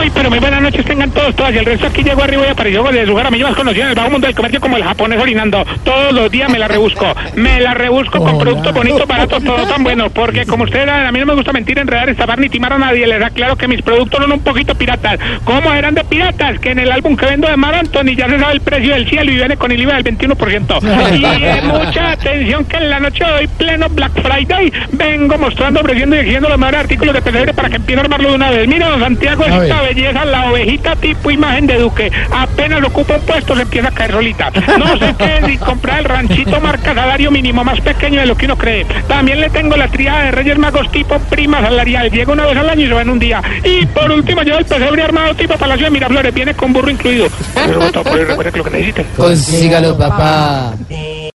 Uy, pero muy buenas noches tengan todos, todas. Y el resto aquí llegó arriba y apareció de su a mí más conocido en el bajo mundo del comercio como el japonés orinando. Todos los días me la rebusco. Me la rebusco con productos bonitos, baratos, todo tan bueno. Porque como ustedes a mí no me gusta mentir, enredar, estafar ni timar a nadie. Les aclaro que mis productos son un poquito piratas. ¿Cómo eran de piratas? Que en el álbum que vendo de Mar Anthony ya se sabe el precio del cielo y viene con el IVA del 21%. Y eh, mucha atención que en la noche de hoy, pleno Black Friday, vengo mostrando, ofreciendo y exigiendo los mejores artículos de pesebre para que empiece a armarlo de una vez. Mira, don Santiago, esta belleza, la ovejita tipo imagen de Duque. Apenas ocupa un puesto, se empieza a caer solita. No sé qué, si comprar el ranchito marca salario mínimo más pequeño de lo que uno cree. También le tengo la tríada de Reyes Magos tipo prima salarial. Llega una vez al año y se va en un día. Y por último, yo el pesebre armado tipo Palacio de Miraflores. Viene con burro incluido. Pero, que lo que. Consígalo, papá.